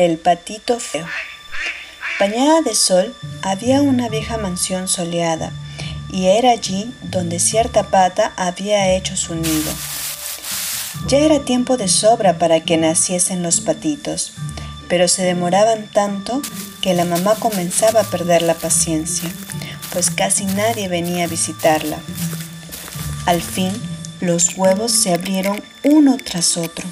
El patito feo. Bañada de sol había una vieja mansión soleada, y era allí donde cierta pata había hecho su nido. Ya era tiempo de sobra para que naciesen los patitos, pero se demoraban tanto que la mamá comenzaba a perder la paciencia, pues casi nadie venía a visitarla. Al fin, los huevos se abrieron uno tras otro.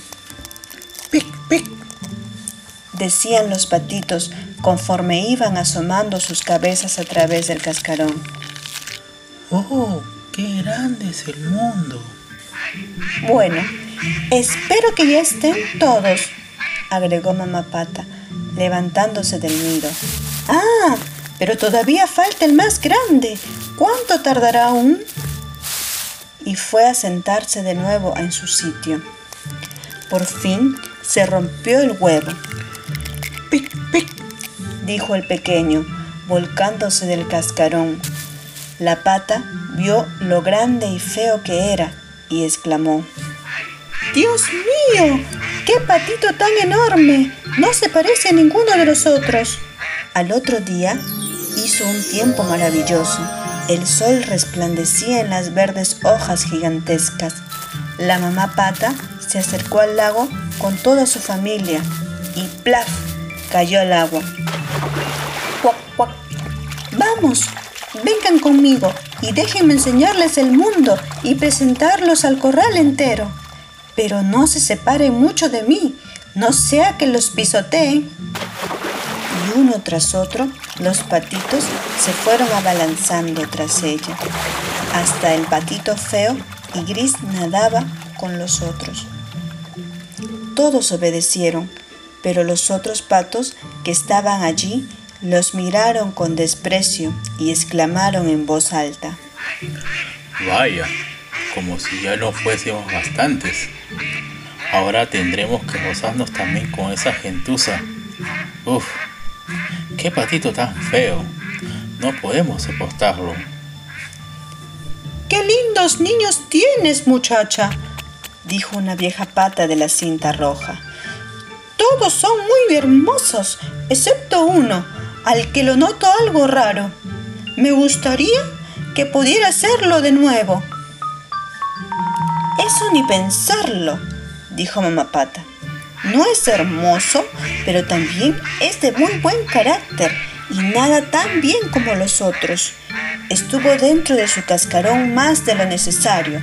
Decían los patitos conforme iban asomando sus cabezas a través del cascarón. ¡Oh, qué grande es el mundo! Bueno, espero que ya estén todos, agregó mamá pata, levantándose del nido. Ah, pero todavía falta el más grande. ¿Cuánto tardará aún? Y fue a sentarse de nuevo en su sitio. Por fin se rompió el huevo ¡Pic, dijo el pequeño, volcándose del cascarón. La pata vio lo grande y feo que era y exclamó, ¡Dios mío! ¡Qué patito tan enorme! No se parece a ninguno de los otros. Al otro día hizo un tiempo maravilloso. El sol resplandecía en las verdes hojas gigantescas. La mamá pata se acercó al lago con toda su familia y ¡plaf! Cayó al agua. ¡Cuac, cuac! Vamos, vengan conmigo y déjenme enseñarles el mundo y presentarlos al corral entero. Pero no se separen mucho de mí, no sea que los pisoteen. Y uno tras otro, los patitos se fueron abalanzando tras ella. Hasta el patito feo y gris nadaba con los otros. Todos obedecieron pero los otros patos que estaban allí los miraron con desprecio y exclamaron en voz alta. Vaya, como si ya no fuésemos bastantes. Ahora tendremos que gozarnos también con esa gentuza. Uf, qué patito tan feo. No podemos soportarlo. ¡Qué lindos niños tienes, muchacha! dijo una vieja pata de la cinta roja. Todos son muy hermosos, excepto uno, al que lo noto algo raro. Me gustaría que pudiera hacerlo de nuevo. Eso ni pensarlo, dijo mamá pata. No es hermoso, pero también es de muy buen carácter y nada tan bien como los otros. Estuvo dentro de su cascarón más de lo necesario,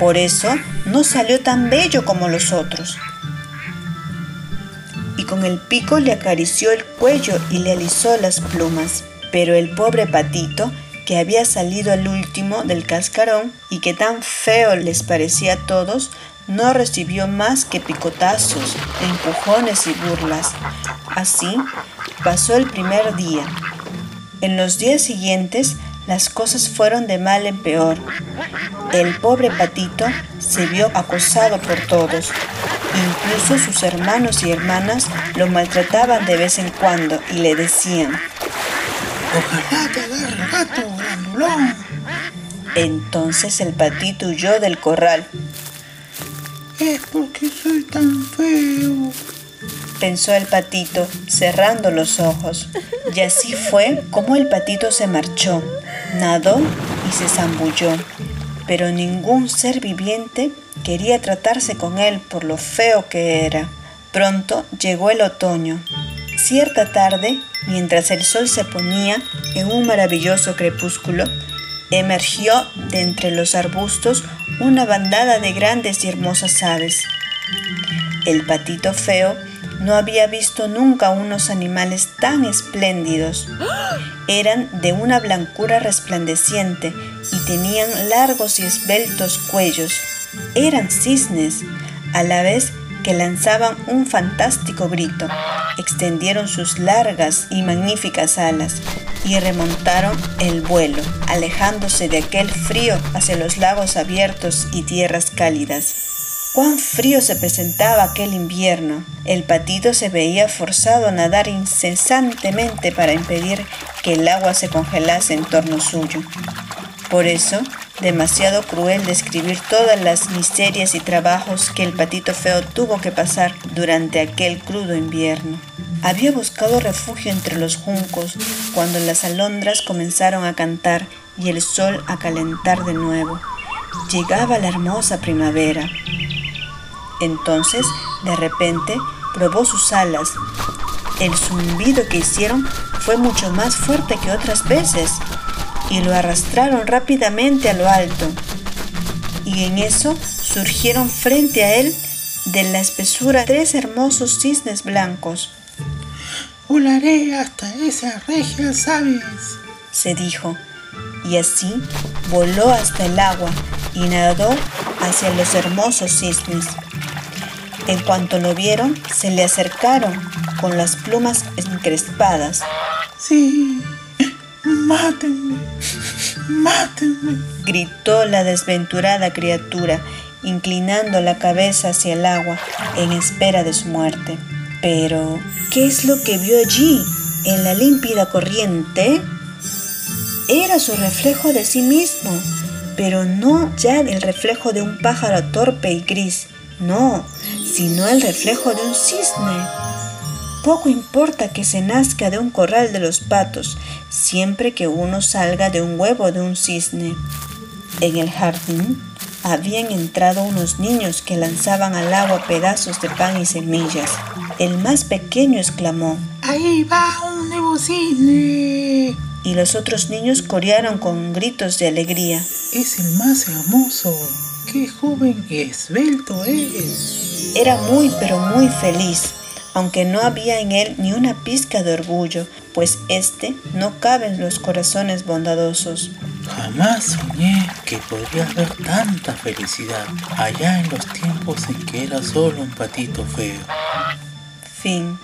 por eso no salió tan bello como los otros y con el pico le acarició el cuello y le alisó las plumas. Pero el pobre patito, que había salido al último del cascarón y que tan feo les parecía a todos, no recibió más que picotazos, empujones y burlas. Así pasó el primer día. En los días siguientes las cosas fueron de mal en peor. El pobre patito se vio acosado por todos. Incluso sus hermanos y hermanas lo maltrataban de vez en cuando y le decían, Ojalá te agarre gato, grandulón. Entonces el patito huyó del corral. Es porque soy tan feo. Pensó el patito, cerrando los ojos. Y así fue como el patito se marchó, nadó y se zambulló. Pero ningún ser viviente quería tratarse con él por lo feo que era. Pronto llegó el otoño. Cierta tarde, mientras el sol se ponía en un maravilloso crepúsculo, emergió de entre los arbustos una bandada de grandes y hermosas aves. El patito feo no había visto nunca unos animales tan espléndidos. Eran de una blancura resplandeciente y tenían largos y esbeltos cuellos. Eran cisnes, a la vez que lanzaban un fantástico grito. Extendieron sus largas y magníficas alas y remontaron el vuelo, alejándose de aquel frío hacia los lagos abiertos y tierras cálidas. Cuán frío se presentaba aquel invierno. El patito se veía forzado a nadar incesantemente para impedir que el agua se congelase en torno suyo. Por eso, demasiado cruel describir todas las miserias y trabajos que el patito feo tuvo que pasar durante aquel crudo invierno. Había buscado refugio entre los juncos cuando las alondras comenzaron a cantar y el sol a calentar de nuevo. Llegaba la hermosa primavera. Entonces, de repente, probó sus alas. El zumbido que hicieron fue mucho más fuerte que otras veces y lo arrastraron rápidamente a lo alto. Y en eso surgieron frente a él de la espesura tres hermosos cisnes blancos. Volaré hasta esa regia, ¿sabes? se dijo, y así voló hasta el agua y nadó hacia los hermosos cisnes. En cuanto lo vieron, se le acercaron con las plumas encrespadas. Sí, mátenme, mátenme, gritó la desventurada criatura, inclinando la cabeza hacia el agua en espera de su muerte. Pero, ¿qué es lo que vio allí, en la límpida corriente? Era su reflejo de sí mismo, pero no ya el reflejo de un pájaro torpe y gris, no, sino el reflejo de un cisne. Poco importa que se nazca de un corral de los patos, siempre que uno salga de un huevo de un cisne. En el jardín habían entrado unos niños que lanzaban al agua pedazos de pan y semillas. El más pequeño exclamó, ¡Ahí va un nuevo cisne! Y los otros niños corearon con gritos de alegría. Es el más hermoso. ¡Qué joven y esbelto es! Era muy pero muy feliz, aunque no había en él ni una pizca de orgullo, pues éste no cabe en los corazones bondadosos. Jamás soñé que podría haber tanta felicidad allá en los tiempos en que era solo un patito feo. Fin.